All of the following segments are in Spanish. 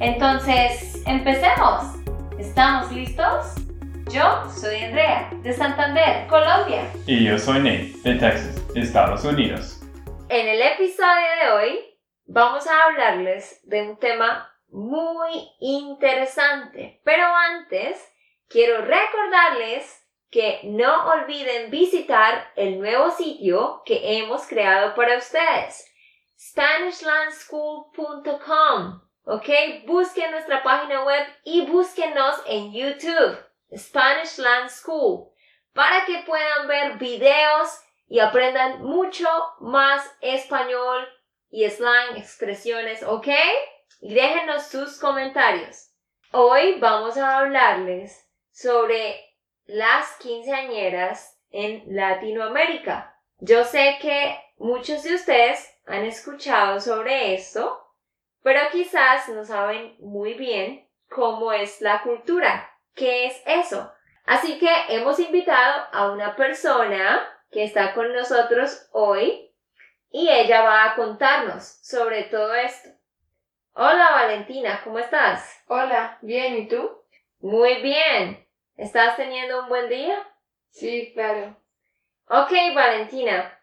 Entonces, empecemos. ¿Estamos listos? Yo soy Andrea, de Santander, Colombia. Y yo soy Nate, de Texas, Estados Unidos. En el episodio de hoy vamos a hablarles de un tema muy interesante. Pero antes, quiero recordarles que no olviden visitar el nuevo sitio que hemos creado para ustedes, SpanishLandSchool.com. ¿Ok? Busquen nuestra página web y búsquenos en YouTube, Spanish Land School, para que puedan ver videos y aprendan mucho más español y slang, expresiones, ¿ok? Y déjenos sus comentarios. Hoy vamos a hablarles sobre las quinceañeras en Latinoamérica. Yo sé que muchos de ustedes han escuchado sobre esto, pero quizás no saben muy bien cómo es la cultura, qué es eso. Así que hemos invitado a una persona que está con nosotros hoy y ella va a contarnos sobre todo esto. Hola Valentina, ¿cómo estás? Hola, bien, ¿y tú? Muy bien. ¿Estás teniendo un buen día? Sí, claro. Ok, Valentina.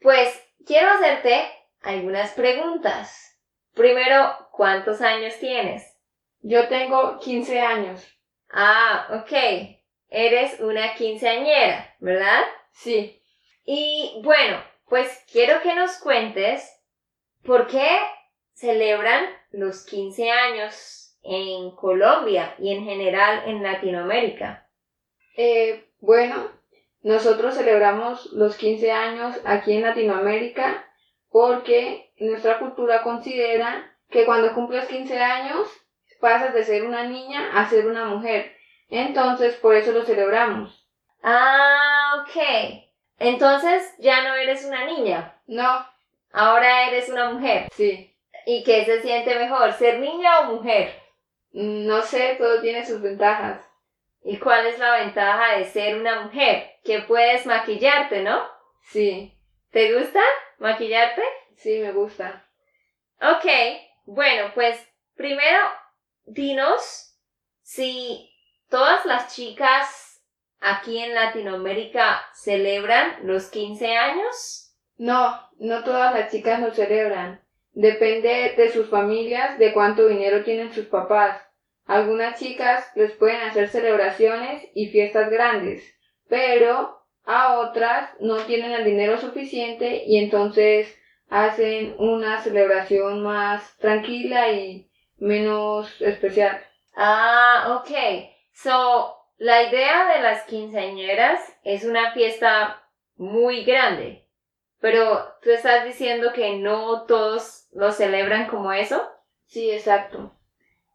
Pues quiero hacerte algunas preguntas. Primero, ¿cuántos años tienes? Yo tengo 15 años. Ah, ok. Eres una quinceañera, ¿verdad? Sí. Y bueno, pues quiero que nos cuentes por qué celebran los 15 años en Colombia y en general en Latinoamérica? Eh, bueno, nosotros celebramos los 15 años aquí en Latinoamérica porque nuestra cultura considera que cuando cumples 15 años pasas de ser una niña a ser una mujer. Entonces, por eso lo celebramos. Ah, ok. Entonces, ya no eres una niña. No. Ahora eres una mujer. Sí. ¿Y qué se siente mejor, ser niña o mujer? No sé, todo tiene sus ventajas. ¿Y cuál es la ventaja de ser una mujer? Que puedes maquillarte, ¿no? Sí. ¿Te gusta maquillarte? Sí, me gusta. Ok, bueno, pues primero dinos si todas las chicas aquí en Latinoamérica celebran los 15 años. No, no todas las chicas lo celebran. Depende de sus familias, de cuánto dinero tienen sus papás. Algunas chicas les pueden hacer celebraciones y fiestas grandes, pero a otras no tienen el dinero suficiente y entonces hacen una celebración más tranquila y menos especial. Ah, ok. So, la idea de las quinceañeras es una fiesta muy grande. Pero tú estás diciendo que no todos lo celebran como eso. Sí, exacto.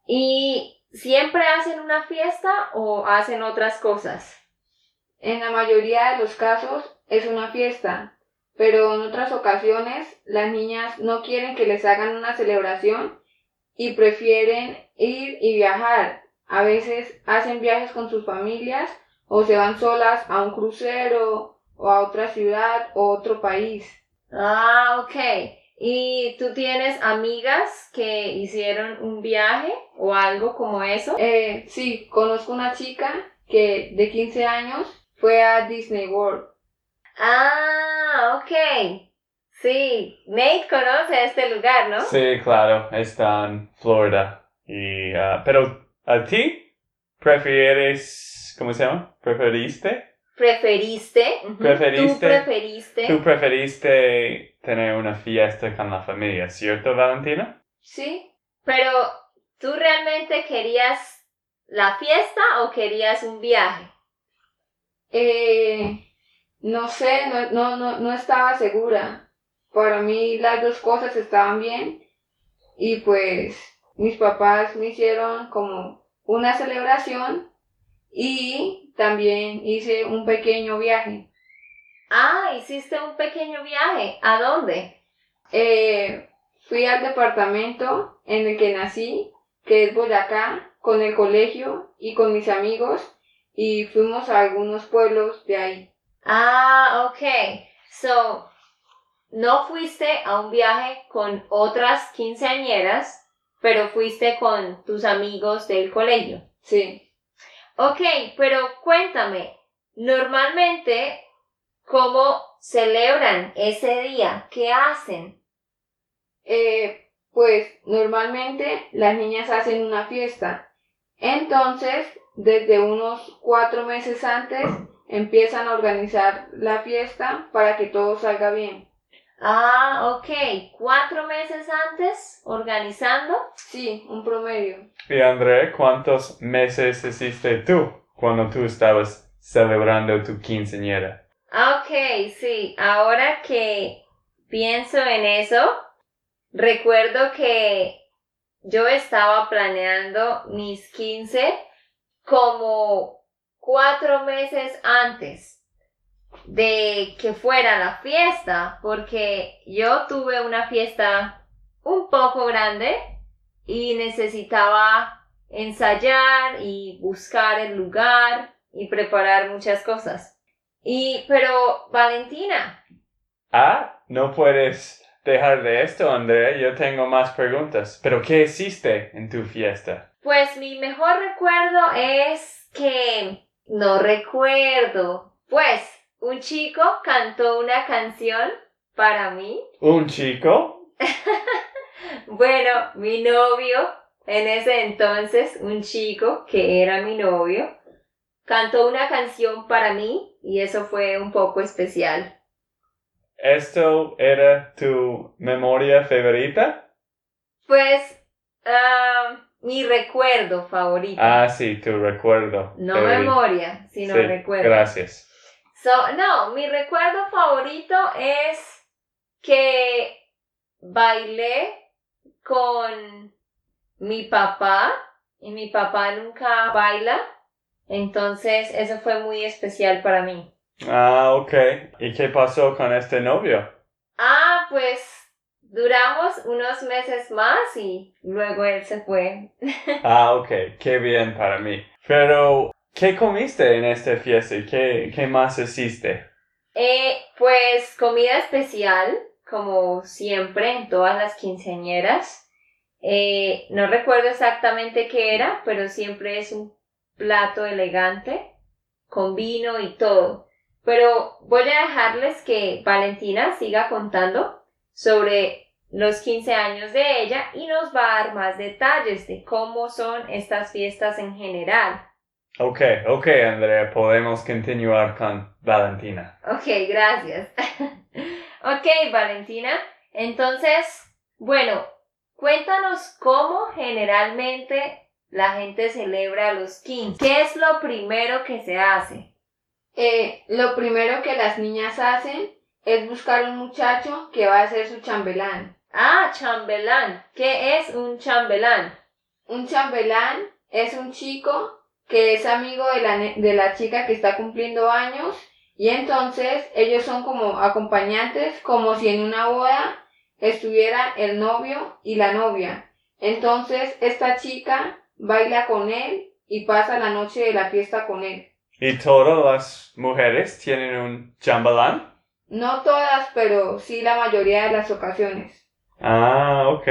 ¿Y siempre hacen una fiesta o hacen otras cosas? En la mayoría de los casos es una fiesta, pero en otras ocasiones las niñas no quieren que les hagan una celebración y prefieren ir y viajar. A veces hacen viajes con sus familias o se van solas a un crucero o a otra ciudad o otro país. Ah, ok. ¿Y tú tienes amigas que hicieron un viaje o algo como eso? Eh, sí, conozco una chica que de 15 años fue a Disney World. Ah, ok. Sí, Nate conoce este lugar, ¿no? Sí, claro, está en Florida. Y, uh, pero, ¿a ti prefieres, cómo se llama? ¿Preferiste preferiste, preferiste, tú preferiste, tú preferiste tener una fiesta con la familia, ¿cierto, Valentina? Sí, pero ¿tú realmente querías la fiesta o querías un viaje? Eh, no sé, no, no, no, no estaba segura. Para mí las dos cosas estaban bien y pues mis papás me hicieron como una celebración y también hice un pequeño viaje. Ah, hiciste un pequeño viaje. ¿A dónde? Eh, fui al departamento en el que nací, que es Boyacá, con el colegio y con mis amigos y fuimos a algunos pueblos de ahí. Ah, ok. So, no fuiste a un viaje con otras quinceañeras, pero fuiste con tus amigos del colegio. Sí. Ok, pero cuéntame, normalmente, ¿cómo celebran ese día? ¿Qué hacen? Eh, pues normalmente las niñas hacen una fiesta. Entonces, desde unos cuatro meses antes, empiezan a organizar la fiesta para que todo salga bien. Ah, ok. ¿Cuatro meses antes organizando? Sí, un promedio. Y André, ¿cuántos meses hiciste tú cuando tú estabas celebrando tu quinceañera? Ok, sí. Ahora que pienso en eso, recuerdo que yo estaba planeando mis 15 como cuatro meses antes de que fuera la fiesta, porque yo tuve una fiesta un poco grande y necesitaba ensayar y buscar el lugar y preparar muchas cosas. Y, pero, Valentina. Ah, no puedes dejar de esto, André. Yo tengo más preguntas. ¿Pero qué hiciste en tu fiesta? Pues mi mejor recuerdo es que no recuerdo. Pues un chico cantó una canción para mí. ¿Un chico? bueno, mi novio, en ese entonces, un chico que era mi novio, cantó una canción para mí y eso fue un poco especial. ¿Esto era tu memoria favorita? Pues, ah, mi recuerdo favorito. Ah, sí, tu recuerdo. No favorito. memoria, sino Sí, recuerdo. Gracias. So, no, mi recuerdo favorito es que bailé con mi papá y mi papá nunca baila, entonces eso fue muy especial para mí. Ah, ok. ¿Y qué pasó con este novio? Ah, pues duramos unos meses más y luego él se fue. Ah, ok. Qué bien para mí. Pero, ¿qué comiste en esta fiesta qué, qué más hiciste? Eh, pues comida especial, como siempre en todas las quinceañeras. Eh, no recuerdo exactamente qué era, pero siempre es un plato elegante, con vino y todo. Pero voy a dejarles que Valentina siga contando sobre los 15 años de ella y nos va a dar más detalles de cómo son estas fiestas en general. Ok, ok, Andrea, podemos continuar con Valentina. Ok, gracias. ok, Valentina. Entonces, bueno, cuéntanos cómo generalmente la gente celebra los 15. ¿Qué es lo primero que se hace? Eh, lo primero que las niñas hacen es buscar un muchacho que va a ser su chambelán. Ah, chambelán. ¿Qué es un chambelán? Un chambelán es un chico que es amigo de la, de la chica que está cumpliendo años y entonces ellos son como acompañantes, como si en una boda estuviera el novio y la novia. Entonces esta chica baila con él y pasa la noche de la fiesta con él. ¿Y todas las mujeres tienen un chambelán? No todas, pero sí la mayoría de las ocasiones. Ah, ok.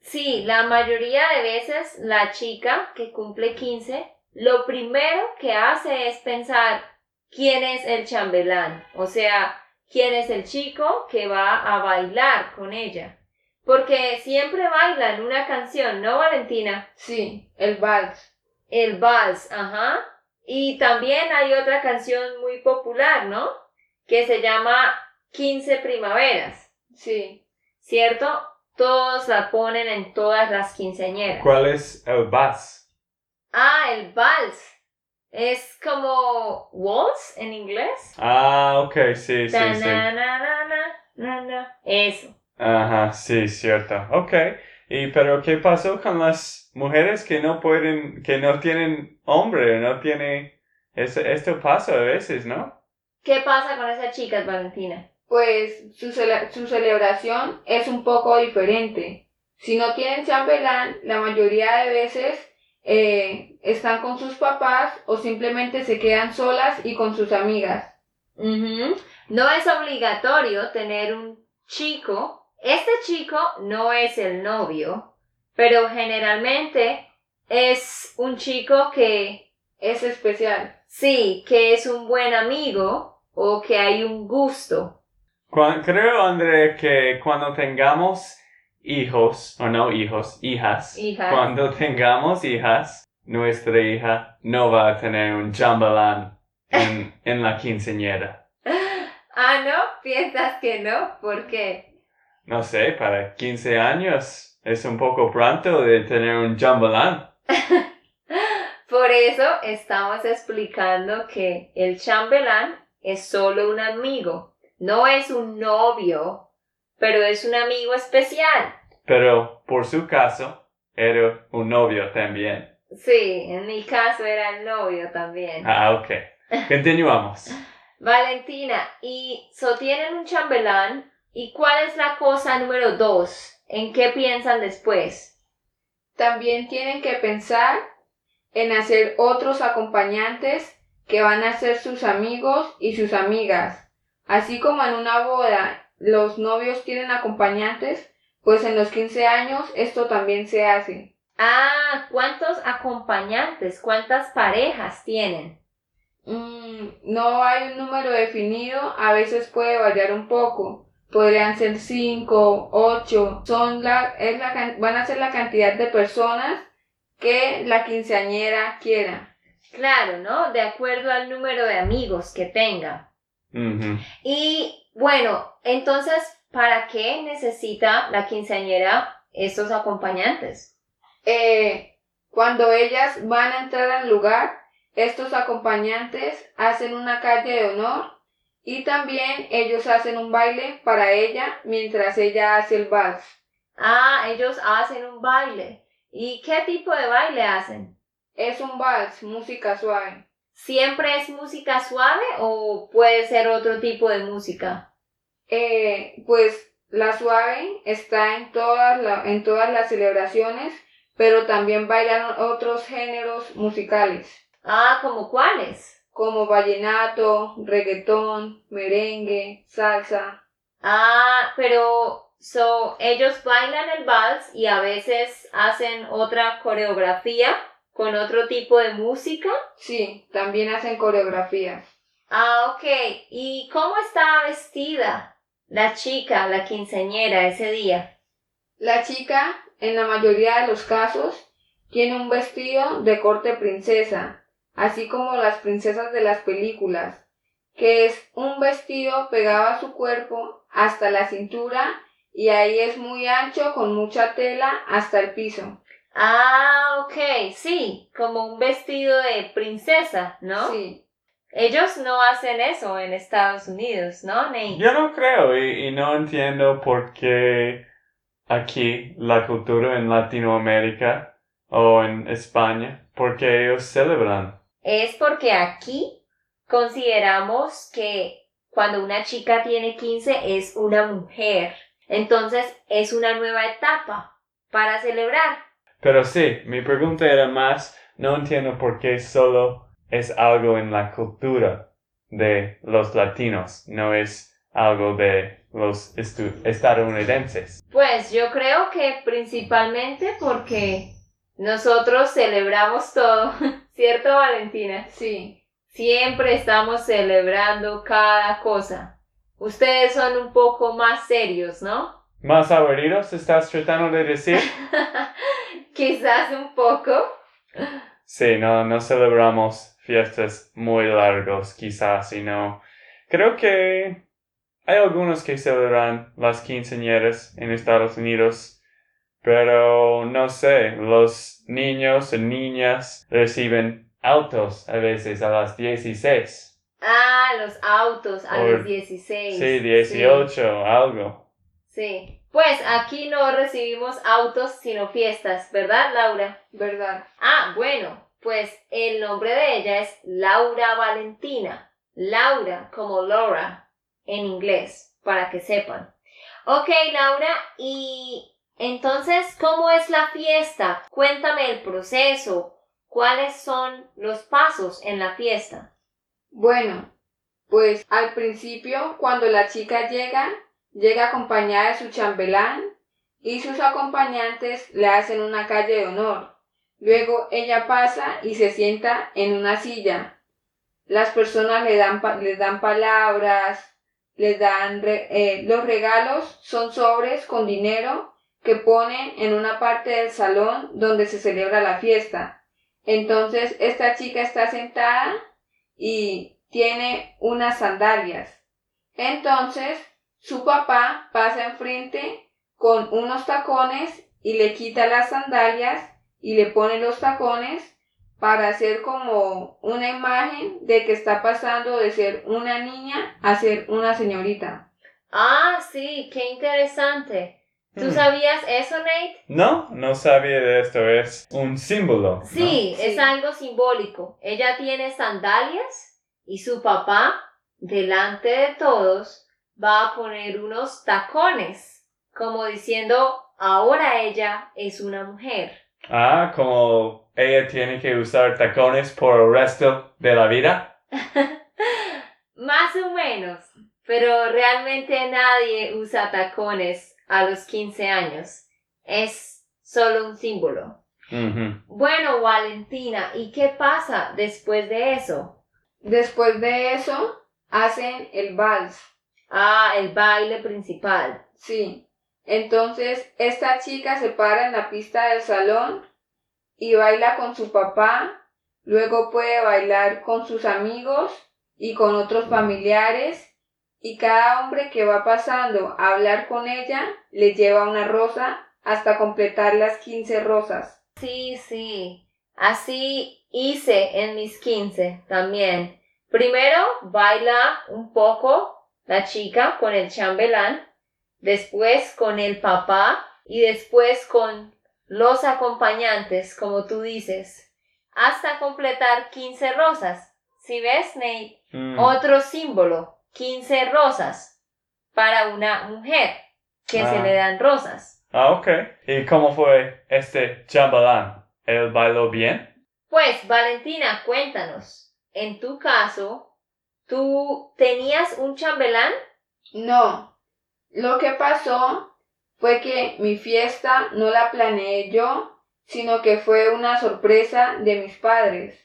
Sí, la mayoría de veces la chica que cumple 15, lo primero que hace es pensar quién es el chambelán, o sea, quién es el chico que va a bailar con ella. Porque siempre bailan una canción, ¿no, Valentina? Sí, el vals. El vals, ajá. Y también hay otra canción muy popular, ¿no? Que se llama 15 primaveras, Sí. ¿cierto? Todos la ponen en todas las quinceañeras. ¿Cuál es el vals? Ah, el vals. Es como waltz en inglés. Ah, ok, sí, sí, sí. na, na, na, na, na, na. Eso. Ajá, sí, cierto. Ok. Y pero ¿qué pasó con las mujeres que no pueden, que no tienen hombre, no tiene, es- esto pasa a veces, ¿no? ¿Qué pasa con esas chicas, Valentina? Pues su, cele- su celebración es un poco diferente. Si no tienen chambelán, la mayoría de veces eh, están con sus papás o simplemente se quedan solas y con sus amigas. Ujú. No es obligatorio tener un chico. Este chico no es el novio, pero generalmente es un chico que Es especial. sí, que es un buen amigo o que hay un gusto. Creo, André, que cuando tengamos hijos, o no hijos, hijas, Hijas. cuando tengamos hijas, nuestra hija no va a tener un chambelán en, en la quinceañera. Ah, ¿no? ¿Piensas que no? ¿Por qué? No sé, para 15 años es un poco pronto de tener un chambelán. Por eso estamos explicando que el chambelán es solo un amigo, no es un novio, pero es un amigo especial. Pero por su caso, era un novio también. Sí, en mi caso era el novio también. Ah, ok. Continuamos. Valentina, y so tienen un chambelán, ¿y cuál es la cosa número dos? ¿En qué piensan después? También tienen que pensar en hacer otros acompañantes que van a ser sus amigos y sus amigas. Así como en una boda los novios tienen acompañantes, pues en los 15 años esto también se hace. Ah, ¿cuántos acompañantes, cuántas parejas tienen? Mm, no hay un número definido, a veces puede variar un poco. Podrían ser 5, 8, son la, es la, van a ser la cantidad de personas que la quinceañera quiera. Claro, ¿no? De acuerdo al número de amigos que tenga. Y bueno, entonces, ¿para qué necesita la quinceañera estos acompañantes? Eh, cuando ellas van a entrar al lugar, estos acompañantes hacen una calle de honor y también ellos hacen un baile para ella mientras ella hace el vals. Ah, ellos hacen un baile. ¿Y qué tipo de baile hacen? Es un vals, música suave. ¿Siempre es música suave o puede ser otro tipo de música? Eh, pues la suave está en todas, la- en todas las celebraciones, pero también bailan otros géneros musicales, Ah, ¿como cuáles? como vallenato, reggaetón, merengue, salsa. Ah, pero so ellos bailan el vals y a veces hacen otra coreografía con otro tipo de música. Sí, también hacen coreografías. Ah, ok. ¿Y cómo estaba vestida la chica, la quinceañera ese día? La chica, en la mayoría de los casos, tiene un vestido de corte princesa, así como las princesas de las películas, que es un vestido pegado a su cuerpo hasta la cintura y ahí es muy ancho con mucha tela hasta el piso. Ah, ok, sí, como un vestido de princesa, ¿no? Sí, Ellos no hacen eso en Estados Unidos, ¿no, Nate? Yo no creo y, y no entiendo por qué aquí la cultura en Latinoamérica o en España, porque ellos celebran. Es porque aquí consideramos que cuando una chica tiene 15 es una mujer. Entonces es una nueva etapa para celebrar. Pero sí, mi pregunta era más, no entiendo por qué solo es algo en la cultura de los latinos, no es algo de los estadounidenses. Pues yo creo que principalmente porque nosotros celebramos todo, ¿cierto Valentina? sí, Siempre estamos celebrando cada cosa. Ustedes son un poco más serios, ¿no? ¿Más aburridos estás tratando de decir? Quizás un poco. Sí, no, no celebramos fiestas muy largos, quizás, sino creo que hay algunos que celebran las quinceañeras en Estados Unidos, pero no sé, los niños y niñas reciben autos a veces a las 16. Ah, los autos a Or- los 16. Sí, 18, algo. Sí. Pues aquí no recibimos autos sino fiestas, ¿verdad, Laura? ¿Verdad? Ah, bueno, pues el nombre de ella es Laura Valentina. Laura como Laura en inglés, para que sepan. Ok, Laura, y entonces, ¿cómo es la fiesta? Cuéntame el proceso. ¿Cuáles son los pasos en la fiesta? Bueno, pues al principio, cuando la chica llega, llega acompañada de su chambelán y sus acompañantes le hacen una calle de honor. Luego ella pasa y se sienta en una silla. Las personas le dan, les dan palabras, les dan eh, los regalos, son sobres con dinero que ponen en una parte del salón donde se celebra la fiesta. Entonces esta chica está sentada y tiene unas sandalias. Entonces su papá pasa enfrente con unos tacones y le quita las sandalias y le pone los tacones para hacer como una imagen de que está pasando de ser una niña a ser una señorita. Ah, sí, qué interesante. ¿Tú Hmm. sabías eso, Nate? No, no sabía de esto. Es un símbolo. ¿no? Sí, es Sí. algo simbólico. Ella tiene sandalias y su papá, delante de todos, va a poner unos tacones, como diciendo, ahora ella es una mujer. Ah, como ella tiene que usar tacones por el resto de la vida. Más o menos, pero realmente nadie usa tacones a los 15 años. Es solo un símbolo. Bueno, Valentina, ¿y qué pasa después de eso? Después de eso, hacen el vals. Ah, el baile principal. Sí. Entonces, esta chica se para en la pista del salón y baila con su papá, luego puede bailar con sus amigos y con otros familiares, y cada hombre que va pasando a hablar con ella le lleva una rosa hasta completar las 15 rosas. Sí, sí. Así hice en mis 15 también. Primero baila un poco la chica con el chambelán, después con el papá y después con los acompañantes, como tú dices, hasta completar 15 rosas. ¿Sí ves, Nate? Mm. Otro símbolo, 15 rosas para una mujer que se Ah. le dan rosas. Ah, ok. ¿Y cómo fue este chambelán? ¿Él bailó bien? Pues, Valentina, cuéntanos. En tu caso, ¿tú tenías un chambelán? No, lo que pasó fue que mi fiesta no la planeé yo, sino que fue una sorpresa de mis padres.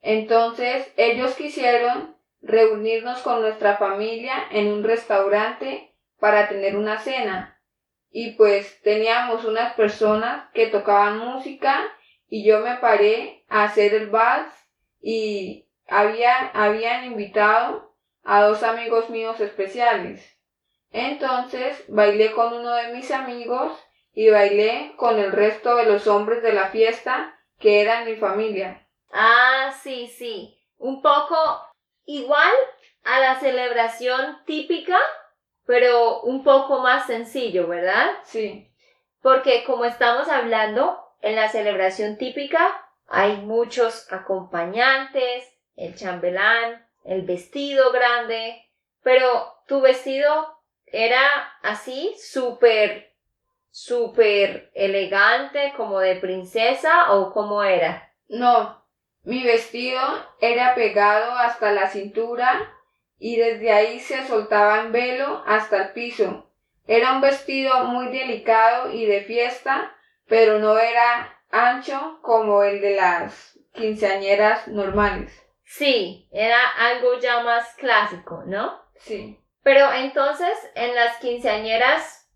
Entonces ellos quisieron reunirnos con nuestra familia en un restaurante para tener una cena. Y pues teníamos unas personas que tocaban música y yo me paré a hacer el vals y había, habían invitado a dos amigos míos especiales. Entonces bailé con uno de mis amigos y bailé con el resto de los hombres de la fiesta que eran mi familia. Ah, sí, sí. Un poco igual a la celebración típica, pero un poco más sencillo, ¿verdad? Sí, Porque como estamos hablando, en la celebración típica hay muchos acompañantes, el chambelán, el vestido grande, pero tu vestido era así, súper, súper elegante, como de princesa o cómo era. no, mi vestido era pegado hasta la cintura y desde ahí se soltaba en velo hasta el piso. Era un vestido muy delicado y de fiesta, pero no era ancho como el de las quinceañeras normales. Sí, era algo ya más clásico, ¿no? Sí. Pero entonces, en las quinceañeras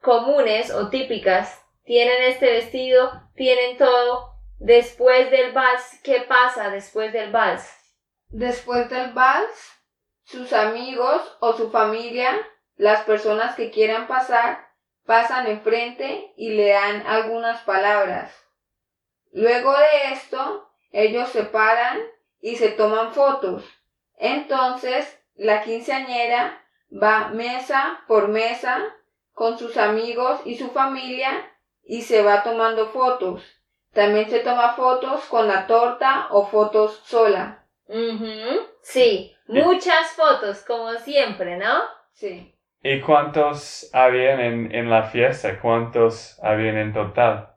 comunes o típicas, tienen este vestido, tienen todo. Después del vals, ¿qué pasa después del vals? Después del vals, sus amigos o su familia, las personas que quieran pasar, pasan enfrente y le dan algunas palabras. Luego de esto, ellos se paran y se toman fotos. Entonces, la quinceañera va mesa por mesa con sus amigos y su familia y se va tomando fotos. También se toma fotos con la torta o fotos sola. Sí, muchas fotos, como siempre, ¿no? Sí. ¿Y cuántos habían en, en la fiesta? ¿Cuántos habían en total?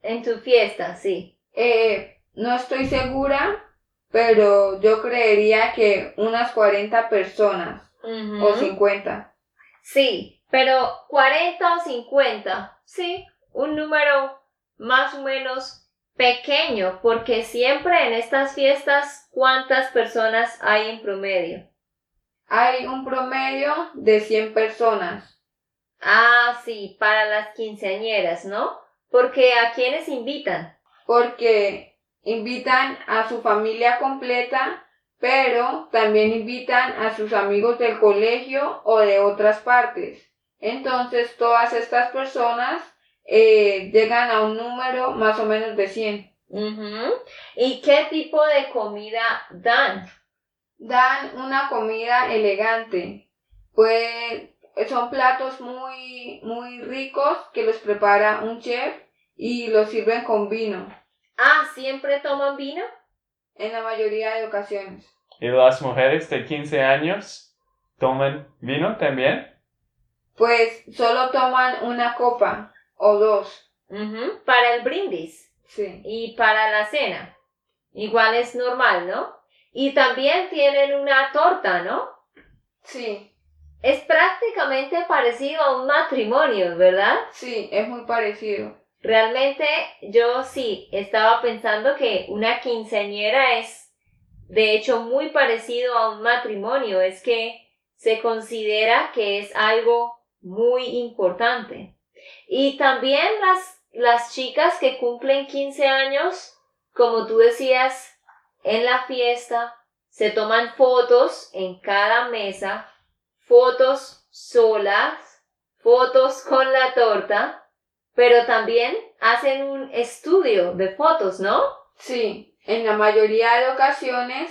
En tu fiesta, sí. Eh, no estoy segura, pero yo creería que unas 40 personas o 50. Sí, pero 40 o 50, sí, un número más o menos pequeño, porque siempre en estas fiestas, ¿cuántas personas hay en promedio? Hay un promedio de 100 personas. Ah, sí, para las quinceañeras, ¿no? Porque a quienes invitan. porque invitan a su familia completa, pero también invitan a sus amigos del colegio o de otras partes. Entonces todas estas personas eh, llegan a un número más o menos de 100. Ujú. ¿Y qué tipo de comida dan? Dan una comida elegante, pues son platos muy, muy ricos que los prepara un chef y los sirven con vino Ah, ¿siempre toman vino? en la mayoría de ocasiones. ¿Y las mujeres de 15 años toman vino también? Pues solo toman una copa o dos. Para el brindis. Sí. y para la cena. Igual es normal, ¿no? Y también tienen una torta, ¿no? Sí, Es prácticamente parecido a un matrimonio, ¿verdad? sí, es muy parecido. Realmente yo sí estaba pensando que una quinceañera es de hecho muy parecido a un matrimonio, es que se considera que es algo muy importante. Y también las, las chicas que cumplen 15 años, como tú decías, en la fiesta se toman fotos en cada mesa, fotos solas, fotos con la torta, pero también hacen un estudio de fotos, ¿no? Sí, en la mayoría de ocasiones,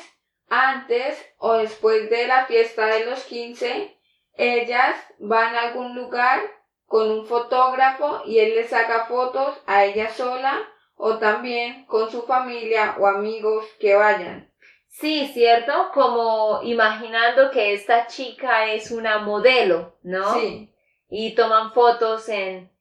antes o después de la fiesta de los 15, ellas van a algún lugar con un fotógrafo y él le saca fotos a ella sola o también con su familia o amigos que vayan. Sí, cierto, como imaginando que esta chica es una modelo, ¿no? Sí, Y toman fotos en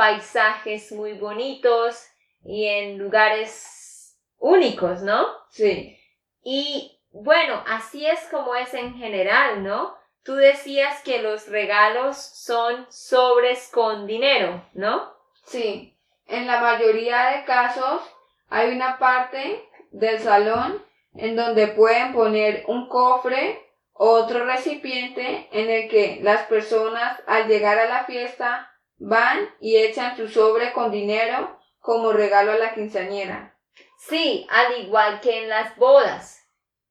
paisajes muy bonitos y en lugares únicos, ¿no? sí, Y bueno, así es como es en general, ¿no? Tú decías que los regalos son sobres con dinero, ¿no? sí. En la mayoría de casos hay una parte del salón en donde pueden poner un cofre o otro recipiente en el que las personas al llegar a la fiesta van y echan su sobre con dinero como regalo a la quinceañera. Sí, al igual que en las bodas.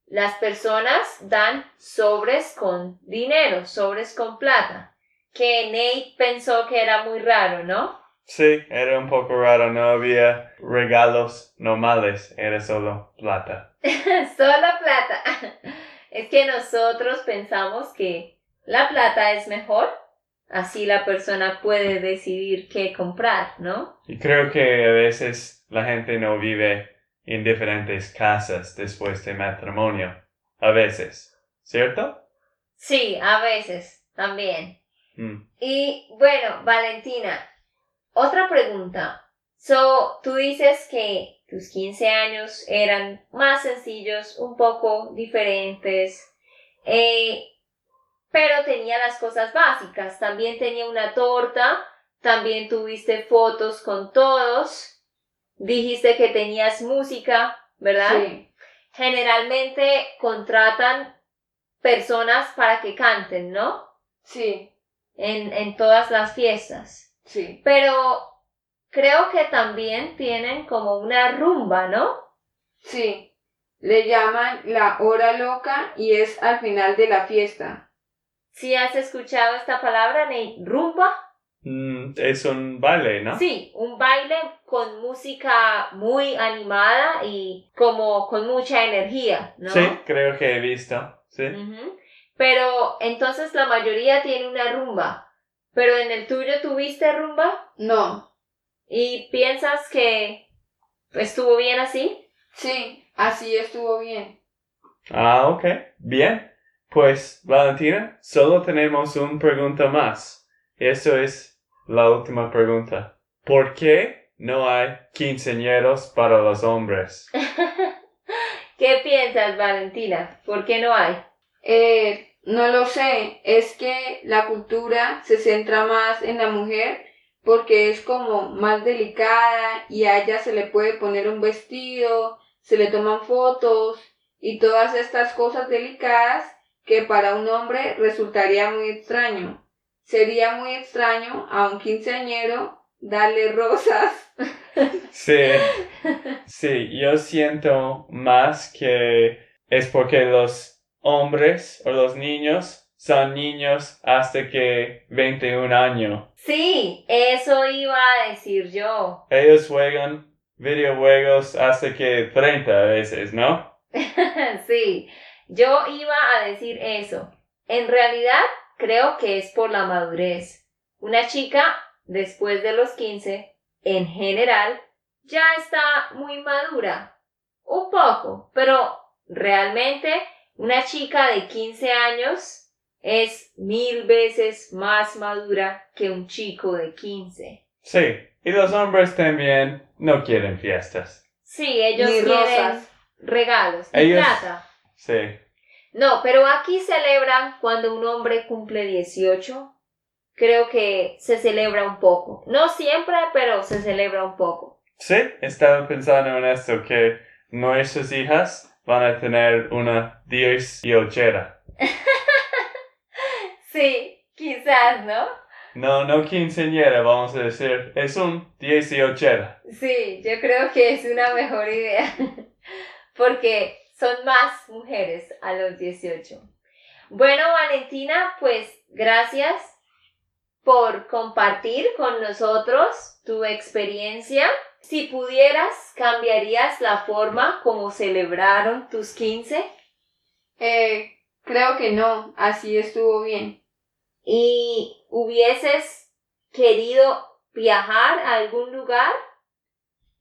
Las personas dan sobres con dinero, sobres con plata. Que Nate pensó que era muy raro, ¿no? Sí, era un poco raro, no había regalos normales, era solo plata. Solo plata. Es que nosotros pensamos que la plata es mejor. Así la persona puede decidir qué comprar, ¿no? Y creo que a veces la gente no vive en diferentes casas después de matrimonio. A veces, ¿cierto? Sí, a veces también. Mm. Y bueno, Valentina, otra pregunta. So, tú dices que tus 15 años eran más sencillos, un poco diferentes, eh, pero tenía las cosas básicas. También tenía una torta, también tuviste fotos con todos, dijiste que tenías música, ¿verdad? Sí, Generalmente contratan personas para que canten, ¿no? sí, En, en todas las fiestas. sí, Pero creo que también tienen como una rumba, ¿no? sí. Le llaman la hora loca y es al final de la fiesta. Si has escuchado esta palabra, Nate, rumba. Mm, es un baile, ¿no? Sí, un baile con música muy animada y como con mucha energía, ¿no? Sí, creo que he visto. Sí. Pero entonces la mayoría tiene una rumba. Pero en el tuyo tuviste rumba No. y piensas que estuvo bien así. Sí, así estuvo bien. Ah, ok. Bien. Pues, Valentina, solo tenemos una pregunta más. Eso es la última pregunta. ¿Por qué no hay quinceañeros para los hombres? ¿Qué piensas, Valentina? ¿Por qué no hay? Eh, no lo sé, es que la cultura se centra más en la mujer porque es como más delicada y a ella se le puede poner un vestido, se le toman fotos y todas estas cosas delicadas que para un hombre resultaría muy extraño. Sería muy extraño a un quinceañero darle rosas. Sí. Sí, yo siento más que es porque los hombres o los niños son niños hasta que 21 años. Sí, eso iba a decir yo. Ellos juegan videojuegos hasta que 30 veces, ¿no? sí, yo iba a decir eso. En realidad, creo que es por la madurez. Una chica, después de los 15, en general, ya está muy madura. Un poco, pero realmente una chica de 15 años es mil veces más madura que un chico de 15. Sí, y los hombres también no quieren fiestas. Sí, ellos Ni quieren rosas. regalos, ni Ellos- plata. Sí. No, pero aquí celebran cuando un hombre cumple 18. Creo que se celebra un poco. No siempre, pero se celebra un poco. Sí, estaba pensando en esto, que nuestras hijas van a tener una 18. Sí, quizás, ¿no? No, no quinceañera, vamos a decir, es un 18. Sí, yo creo que es una mejor idea. Porque son más mujeres a los 18. Bueno, Valentina, pues gracias por compartir con nosotros tu experiencia. Si pudieras, ¿cambiarías la forma como celebraron tus 15? Eh, creo que no, así estuvo bien. ¿Y hubieses querido viajar a algún lugar?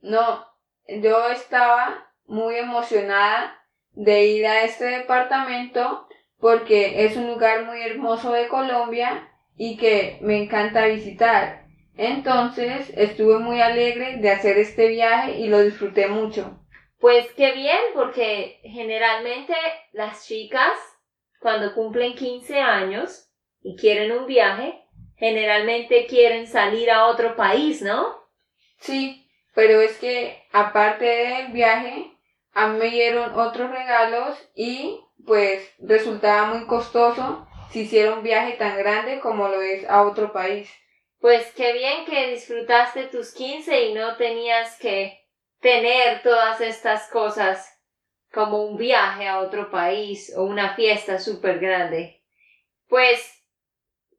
No, yo estaba muy emocionada de ir a este departamento porque es un lugar muy hermoso de Colombia y que me encanta visitar. Entonces estuve muy alegre de hacer este viaje y lo disfruté mucho. Pues qué bien, porque generalmente las chicas cuando cumplen 15 años y quieren un viaje, generalmente quieren salir a otro país, ¿no? Sí, pero es que aparte del viaje, a mí me dieron otros regalos y pues resultaba muy costoso si hiciera un viaje tan grande como lo es a otro país. Pues qué bien que disfrutaste tus 15 y no tenías que tener todas estas cosas como un viaje a otro país o una fiesta súper grande. Pues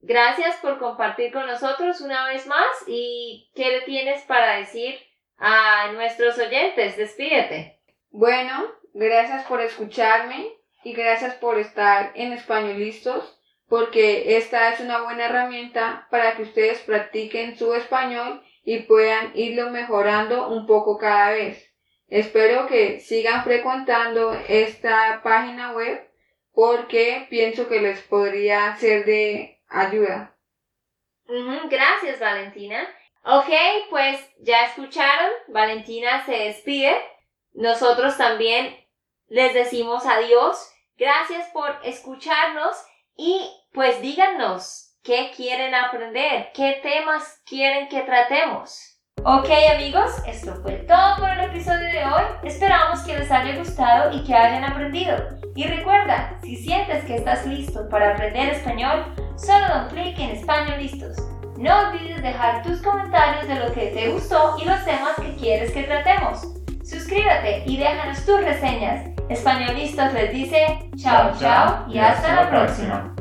gracias por compartir con nosotros una vez más y ¿qué le tienes para decir a nuestros oyentes? Despídete. Bueno, gracias por escucharme y gracias por estar en Españolistas porque esta es una buena herramienta para que ustedes practiquen su español y puedan irlo mejorando un poco cada vez. Espero que sigan frecuentando esta página web porque pienso que les podría ser de ayuda. Gracias, Valentina. Ok, pues ya escucharon, Valentina se despide. Nosotros también les decimos adiós. Gracias por escucharnos y pues díganos qué quieren aprender, qué temas quieren que tratemos. Ok amigos, esto fue todo por el episodio de hoy. Esperamos que les haya gustado y que hayan aprendido. Y recuerda, si sientes que estás listo para aprender español, solo da un clic en Español Listos. No olvides dejar tus comentarios de lo que te gustó y los temas que quieres que tratemos. Suscríbete y déjanos tus reseñas. Españolistas les dice chao chao y hasta la próxima.